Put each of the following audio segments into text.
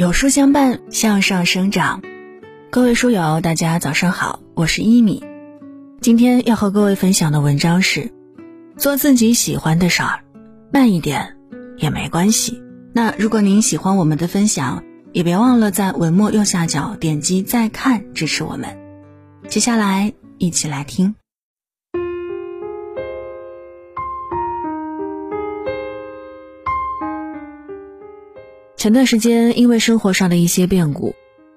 有书相伴，向上生长。各位书友，大家早上好，我是一米。今天要和各位分享的文章是：做自己喜欢的事儿，慢一点也没关系。那如果您喜欢我们的分享，也别忘了在文末右下角点击再看支持我们。接下来一起来听。前段时间，因为生活上的一些变故，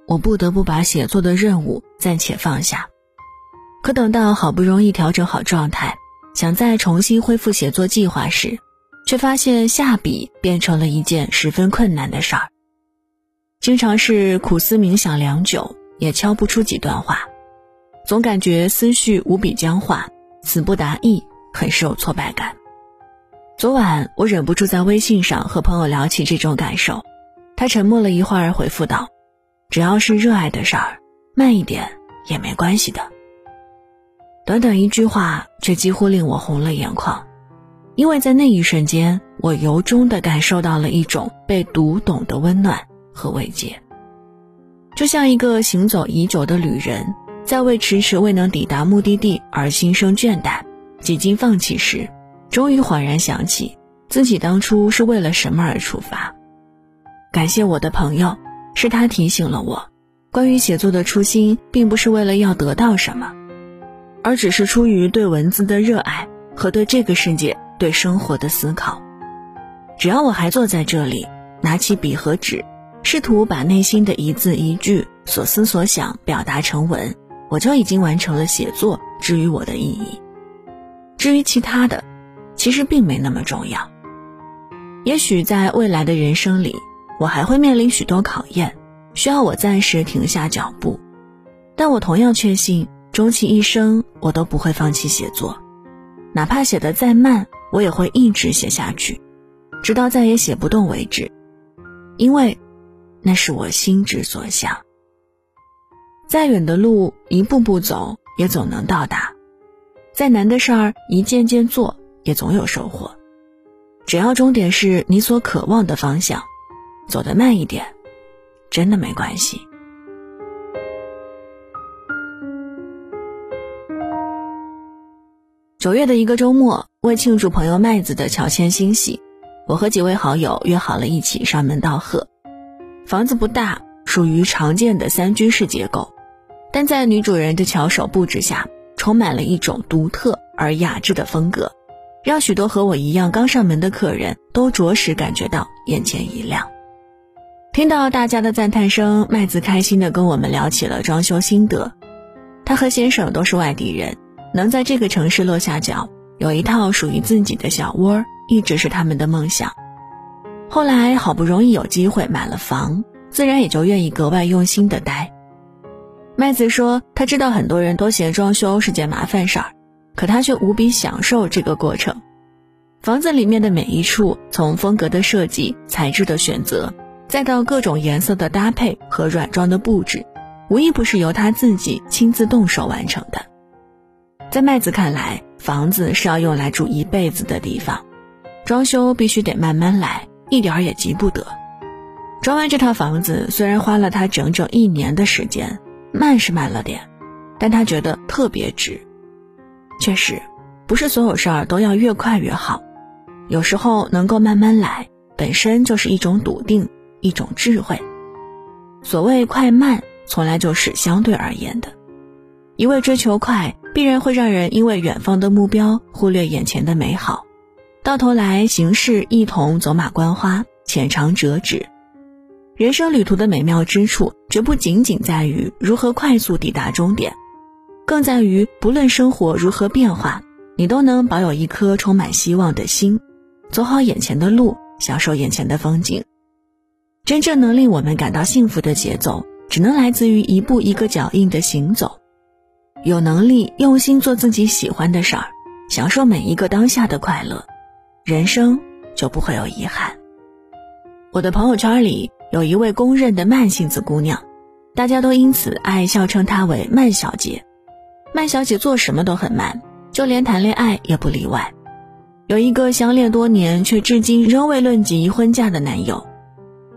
我不得不把写作的任务暂且放下。可等到好不容易调整好状态，想再重新恢复写作计划时，却发现下笔变成了一件十分困难的事儿。经常是苦思冥想良久，也敲不出几段话，总感觉思绪无比僵化，词不达意，很是有挫败感。昨晚，我忍不住在微信上和朋友聊起这种感受。他沉默了一会儿，回复道：“只要是热爱的事儿，慢一点也没关系的。”短短一句话，却几乎令我红了眼眶，因为在那一瞬间，我由衷的感受到了一种被读懂的温暖和慰藉。就像一个行走已久的旅人，在为迟迟未能抵达目的地而心生倦怠、几经放弃时，终于恍然想起自己当初是为了什么而出发。感谢我的朋友，是他提醒了我，关于写作的初心，并不是为了要得到什么，而只是出于对文字的热爱和对这个世界、对生活的思考。只要我还坐在这里，拿起笔和纸，试图把内心的一字一句、所思所想表达成文，我就已经完成了写作之于我的意义。至于其他的，其实并没那么重要。也许在未来的人生里。我还会面临许多考验，需要我暂时停下脚步，但我同样确信，终其一生，我都不会放弃写作，哪怕写得再慢，我也会一直写下去，直到再也写不动为止，因为，那是我心之所向。再远的路，一步步走，也总能到达；再难的事儿，一件件做，也总有收获。只要终点是你所渴望的方向。走得慢一点，真的没关系。九月的一个周末，为庆祝朋友麦子的乔迁新喜，我和几位好友约好了一起上门道贺。房子不大，属于常见的三居室结构，但在女主人的巧手布置下，充满了一种独特而雅致的风格，让许多和我一样刚上门的客人都着实感觉到眼前一亮。听到大家的赞叹声，麦子开心地跟我们聊起了装修心得。他和先生都是外地人，能在这个城市落下脚，有一套属于自己的小窝，一直是他们的梦想。后来好不容易有机会买了房，自然也就愿意格外用心地待。麦子说，他知道很多人都嫌装修是件麻烦事儿，可他却无比享受这个过程。房子里面的每一处，从风格的设计、材质的选择。再到各种颜色的搭配和软装的布置，无一不是由他自己亲自动手完成的。在麦子看来，房子是要用来住一辈子的地方，装修必须得慢慢来，一点儿也急不得。装完这套房子虽然花了他整整一年的时间，慢是慢了点，但他觉得特别值。确实，不是所有事儿都要越快越好，有时候能够慢慢来，本身就是一种笃定。一种智慧。所谓快慢，从来就是相对而言的。一味追求快，必然会让人因为远方的目标忽略眼前的美好，到头来行事一同走马观花，浅尝辄止。人生旅途的美妙之处，绝不仅仅在于如何快速抵达终点，更在于不论生活如何变化，你都能保有一颗充满希望的心，走好眼前的路，享受眼前的风景。真正能令我们感到幸福的节奏，只能来自于一步一个脚印的行走。有能力用心做自己喜欢的事儿，享受每一个当下的快乐，人生就不会有遗憾。我的朋友圈里有一位公认的慢性子姑娘，大家都因此爱笑称她为“慢小姐”。慢小姐做什么都很慢，就连谈恋爱也不例外。有一个相恋多年却至今仍未论及婚嫁的男友。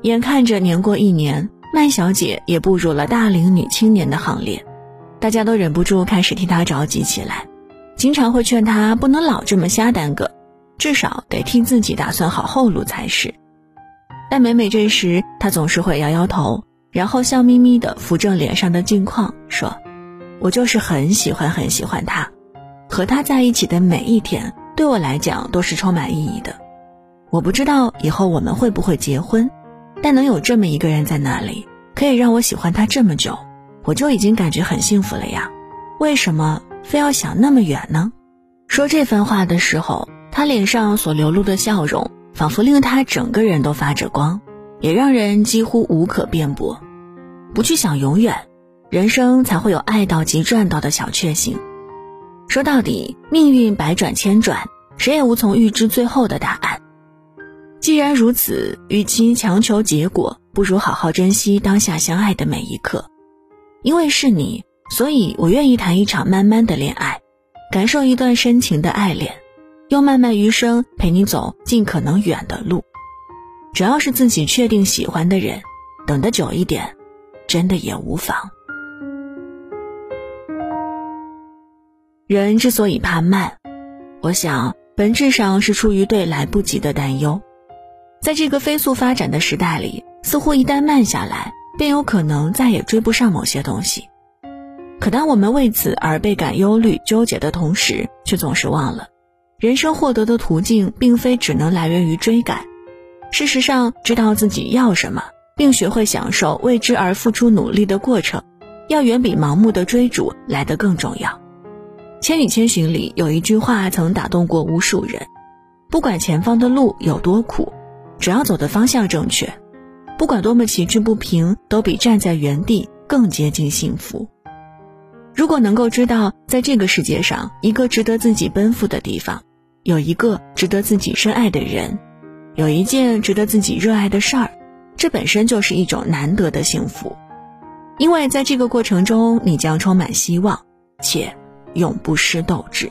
眼看着年过一年，麦小姐也步入了大龄女青年的行列，大家都忍不住开始替她着急起来，经常会劝她不能老这么瞎耽搁，至少得替自己打算好后路才是。但每每这时，她总是会摇摇头，然后笑眯眯地扶正脸上的镜框，说：“我就是很喜欢很喜欢他，和他在一起的每一天，对我来讲都是充满意义的。我不知道以后我们会不会结婚。”但能有这么一个人在那里，可以让我喜欢他这么久，我就已经感觉很幸福了呀。为什么非要想那么远呢？说这番话的时候，他脸上所流露的笑容，仿佛令他整个人都发着光，也让人几乎无可辩驳。不去想永远，人生才会有爱到即赚到的小确幸。说到底，命运百转千转，谁也无从预知最后的答案。既然如此，与其强求结果，不如好好珍惜当下相爱的每一刻。因为是你，所以我愿意谈一场慢慢的恋爱，感受一段深情的爱恋，用漫漫余生陪你走尽可能远的路。只要是自己确定喜欢的人，等得久一点，真的也无妨。人之所以怕慢，我想本质上是出于对来不及的担忧。在这个飞速发展的时代里，似乎一旦慢下来，便有可能再也追不上某些东西。可当我们为此而倍感忧虑、纠结的同时，却总是忘了，人生获得的途径并非只能来源于追赶。事实上，知道自己要什么，并学会享受为之而付出努力的过程，要远比盲目的追逐来得更重要。《千与千寻》里有一句话曾打动过无数人：不管前方的路有多苦。只要走的方向正确，不管多么崎岖不平，都比站在原地更接近幸福。如果能够知道，在这个世界上，一个值得自己奔赴的地方，有一个值得自己深爱的人，有一件值得自己热爱的事儿，这本身就是一种难得的幸福。因为在这个过程中，你将充满希望，且永不失斗志。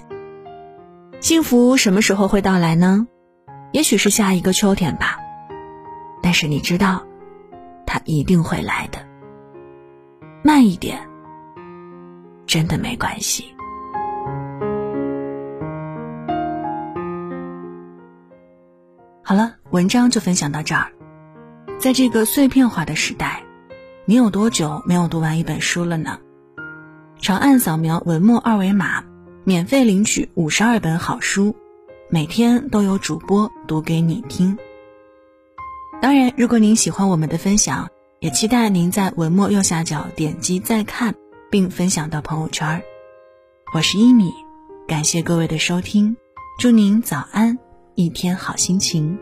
幸福什么时候会到来呢？也许是下一个秋天吧，但是你知道，它一定会来的。慢一点，真的没关系。好了，文章就分享到这儿。在这个碎片化的时代，你有多久没有读完一本书了呢？长按扫描文末二维码，免费领取五十二本好书。每天都有主播读给你听。当然，如果您喜欢我们的分享，也期待您在文末右下角点击再看，并分享到朋友圈。我是一米，感谢各位的收听，祝您早安，一天好心情。